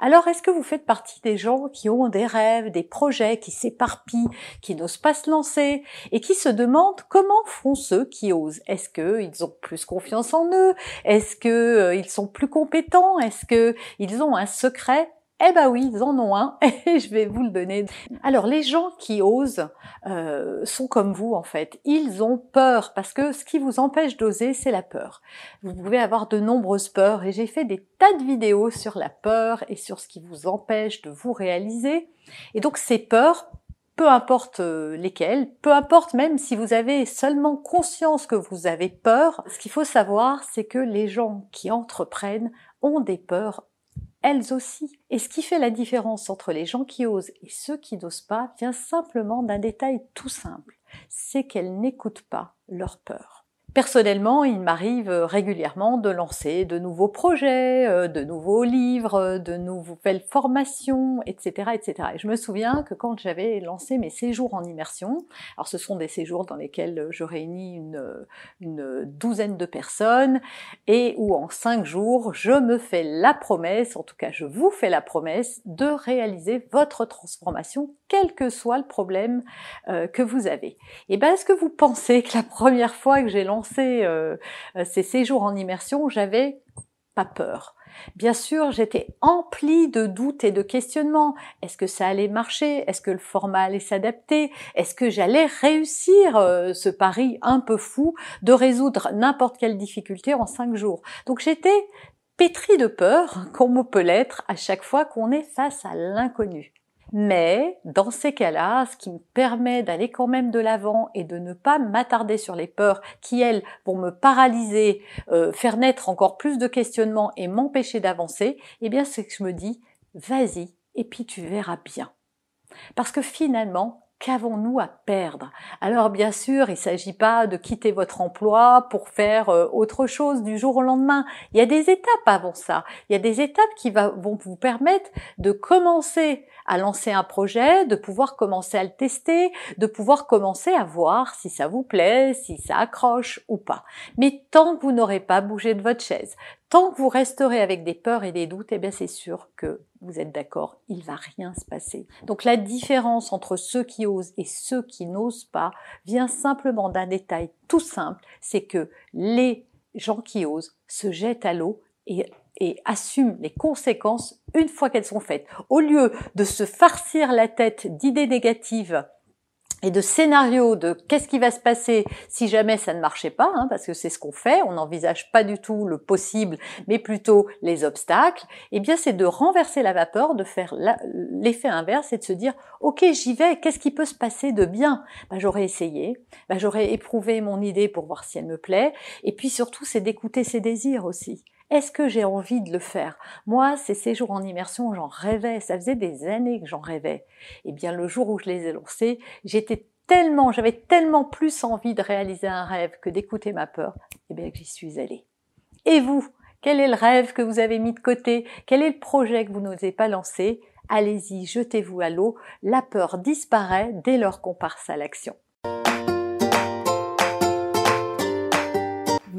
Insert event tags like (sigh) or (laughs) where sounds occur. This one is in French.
alors, est-ce que vous faites partie des gens qui ont des rêves, des projets, qui s'éparpillent, qui n'osent pas se lancer et qui se demandent comment font ceux qui osent? Est-ce qu'ils ont plus confiance en eux? Est-ce qu'ils euh, sont plus compétents? Est-ce qu'ils ont un secret eh ben oui, ils en ont un (laughs) et je vais vous le donner. Alors les gens qui osent euh, sont comme vous en fait. Ils ont peur parce que ce qui vous empêche d'oser, c'est la peur. Vous pouvez avoir de nombreuses peurs et j'ai fait des tas de vidéos sur la peur et sur ce qui vous empêche de vous réaliser. Et donc ces peurs, peu importe euh, lesquelles, peu importe même si vous avez seulement conscience que vous avez peur, ce qu'il faut savoir, c'est que les gens qui entreprennent ont des peurs elles aussi. Et ce qui fait la différence entre les gens qui osent et ceux qui n'osent pas vient simplement d'un détail tout simple, c'est qu'elles n'écoutent pas leur peur. Personnellement, il m'arrive régulièrement de lancer de nouveaux projets, euh, de nouveaux livres, de nouvelles formations, etc., etc. Et je me souviens que quand j'avais lancé mes séjours en immersion, alors ce sont des séjours dans lesquels je réunis une, une douzaine de personnes et où en cinq jours, je me fais la promesse, en tout cas je vous fais la promesse de réaliser votre transformation, quel que soit le problème euh, que vous avez. Et ben, est-ce que vous pensez que la première fois que j'ai lancé euh, euh, ces séjours en immersion, j'avais pas peur? Bien sûr, j'étais emplie de doutes et de questionnements. Est-ce que ça allait marcher? Est-ce que le format allait s'adapter? Est-ce que j'allais réussir euh, ce pari un peu fou de résoudre n'importe quelle difficulté en cinq jours? Donc j'étais pétrie de peur, comme on peut l'être à chaque fois qu'on est face à l'inconnu. Mais dans ces cas-là, ce qui me permet d'aller quand même de l'avant et de ne pas m'attarder sur les peurs qui, elles, vont me paralyser, euh, faire naître encore plus de questionnements et m'empêcher d'avancer, eh bien c'est que je me dis, vas-y, et puis tu verras bien. Parce que finalement, Qu'avons-nous à perdre? Alors bien sûr, il ne s'agit pas de quitter votre emploi pour faire euh, autre chose du jour au lendemain. Il y a des étapes avant ça. Il y a des étapes qui vont vous permettre de commencer à lancer un projet, de pouvoir commencer à le tester, de pouvoir commencer à voir si ça vous plaît, si ça accroche ou pas. Mais tant que vous n'aurez pas bougé de votre chaise, tant que vous resterez avec des peurs et des doutes, eh bien c'est sûr que vous êtes d'accord, il va rien se passer. Donc la différence entre ceux qui osent et ceux qui n'osent pas vient simplement d'un détail tout simple, c'est que les gens qui osent se jettent à l'eau et et assument les conséquences une fois qu'elles sont faites. Au lieu de se farcir la tête d'idées négatives et de scénarios de qu'est-ce qui va se passer si jamais ça ne marchait pas, hein, parce que c'est ce qu'on fait, on n'envisage pas du tout le possible, mais plutôt les obstacles, eh bien c'est de renverser la vapeur, de faire l'effet inverse et de se dire ok j'y vais, qu'est-ce qui peut se passer de bien? Ben, J'aurais essayé, ben, j'aurais éprouvé mon idée pour voir si elle me plaît, et puis surtout c'est d'écouter ses désirs aussi. Est-ce que j'ai envie de le faire? Moi, ces séjours en immersion, j'en rêvais. Ça faisait des années que j'en rêvais. Eh bien, le jour où je les ai lancés, j'étais tellement, j'avais tellement plus envie de réaliser un rêve que d'écouter ma peur. Eh bien, j'y suis allée. Et vous Quel est le rêve que vous avez mis de côté? Quel est le projet que vous n'osez pas lancer? Allez-y, jetez-vous à l'eau. La peur disparaît dès lors qu'on passe à l'action.